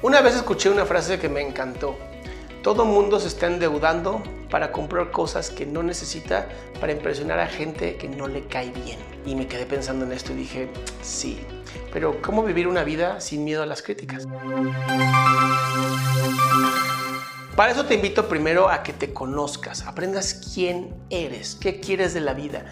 Una vez escuché una frase que me encantó. Todo mundo se está endeudando para comprar cosas que no necesita para impresionar a gente que no le cae bien. Y me quedé pensando en esto y dije, sí, pero ¿cómo vivir una vida sin miedo a las críticas? Para eso te invito primero a que te conozcas, aprendas quién eres, qué quieres de la vida.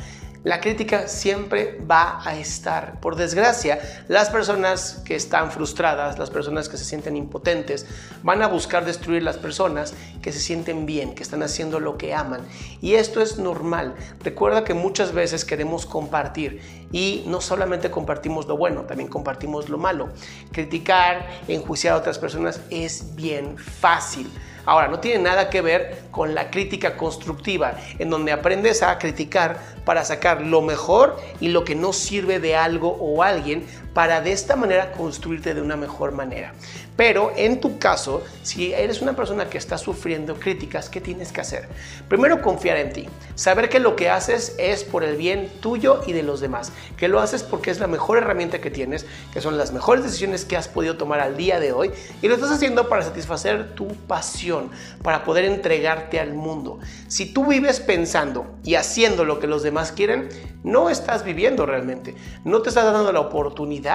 La crítica siempre va a estar. Por desgracia, las personas que están frustradas, las personas que se sienten impotentes, van a buscar destruir las personas que se sienten bien, que están haciendo lo que aman. Y esto es normal. Recuerda que muchas veces queremos compartir y no solamente compartimos lo bueno, también compartimos lo malo. Criticar, enjuiciar a otras personas es bien fácil. Ahora, no tiene nada que ver con la crítica constructiva, en donde aprendes a criticar para sacar lo mejor y lo que no sirve de algo o alguien para de esta manera construirte de una mejor manera. Pero en tu caso, si eres una persona que está sufriendo críticas, ¿qué tienes que hacer? Primero, confiar en ti. Saber que lo que haces es por el bien tuyo y de los demás. Que lo haces porque es la mejor herramienta que tienes, que son las mejores decisiones que has podido tomar al día de hoy. Y lo estás haciendo para satisfacer tu pasión, para poder entregarte al mundo. Si tú vives pensando y haciendo lo que los demás quieren, no estás viviendo realmente. No te estás dando la oportunidad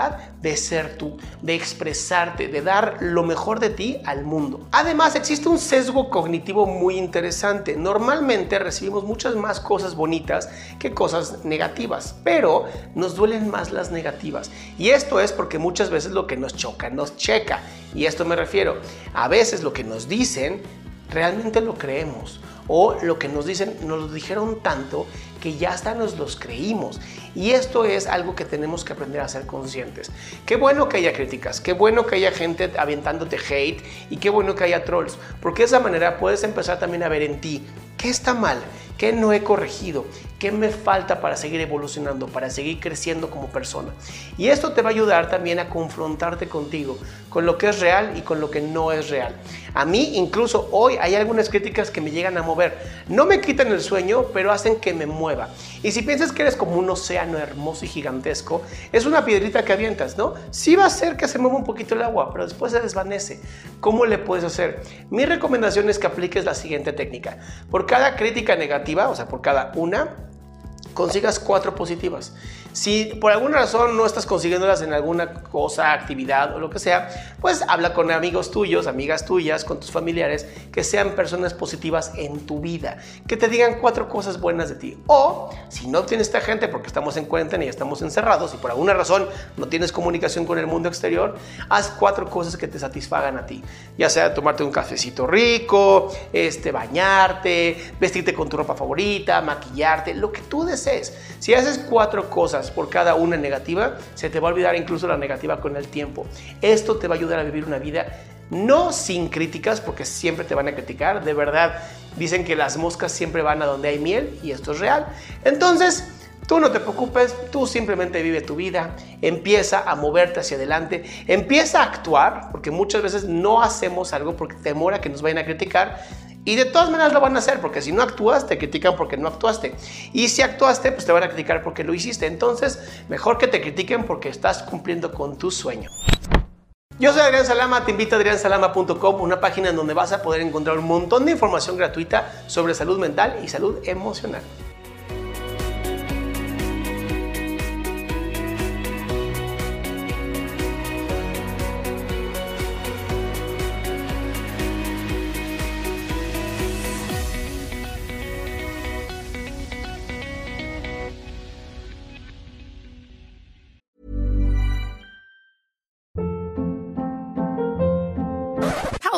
de ser tú, de expresarte, de dar lo mejor de ti al mundo. Además, existe un sesgo cognitivo muy interesante. Normalmente recibimos muchas más cosas bonitas que cosas negativas, pero nos duelen más las negativas. Y esto es porque muchas veces lo que nos choca nos checa. Y esto me refiero, a veces lo que nos dicen realmente lo creemos o lo que nos dicen nos lo dijeron tanto que ya hasta nos los creímos. Y esto es algo que tenemos que aprender a ser conscientes. Qué bueno que haya críticas, qué bueno que haya gente aventándote hate y qué bueno que haya trolls, porque de esa manera puedes empezar también a ver en ti qué está mal, qué no he corregido, qué me falta para seguir evolucionando, para seguir creciendo como persona. Y esto te va a ayudar también a confrontarte contigo, con lo que es real y con lo que no es real. A mí incluso hoy hay algunas críticas que me llegan a mover. No me quitan el sueño, pero hacen que me mueva. Y si piensas que eres como un océano hermoso y gigantesco, es una piedrita que avientas, ¿no? Sí va a hacer que se mueva un poquito el agua, pero después se desvanece. ¿Cómo le puedes hacer? Mi recomendación es que apliques la siguiente técnica. Por cada crítica negativa, o sea, por cada una, consigas cuatro positivas. Si por alguna razón no estás consiguiéndolas en alguna cosa, actividad o lo que sea, pues habla con amigos tuyos, amigas tuyas, con tus familiares, que sean personas positivas en tu vida, que te digan cuatro cosas buenas de ti. O si no tienes esta gente porque estamos en cuarentena y estamos encerrados y por alguna razón no tienes comunicación con el mundo exterior, haz cuatro cosas que te satisfagan a ti. Ya sea tomarte un cafecito rico, este, bañarte, vestirte con tu ropa favorita, maquillarte, lo que tú desees. Si haces cuatro cosas, por cada una negativa, se te va a olvidar incluso la negativa con el tiempo. Esto te va a ayudar a vivir una vida no sin críticas, porque siempre te van a criticar, de verdad, dicen que las moscas siempre van a donde hay miel y esto es real. Entonces, Tú no te preocupes, tú simplemente vive tu vida, empieza a moverte hacia adelante, empieza a actuar, porque muchas veces no hacemos algo porque temor a que nos vayan a criticar y de todas maneras lo van a hacer, porque si no actúas, te critican porque no actuaste. Y si actuaste, pues te van a criticar porque lo hiciste. Entonces, mejor que te critiquen porque estás cumpliendo con tu sueño. Yo soy Adrián Salama, te invito a adriansalama.com, una página en donde vas a poder encontrar un montón de información gratuita sobre salud mental y salud emocional.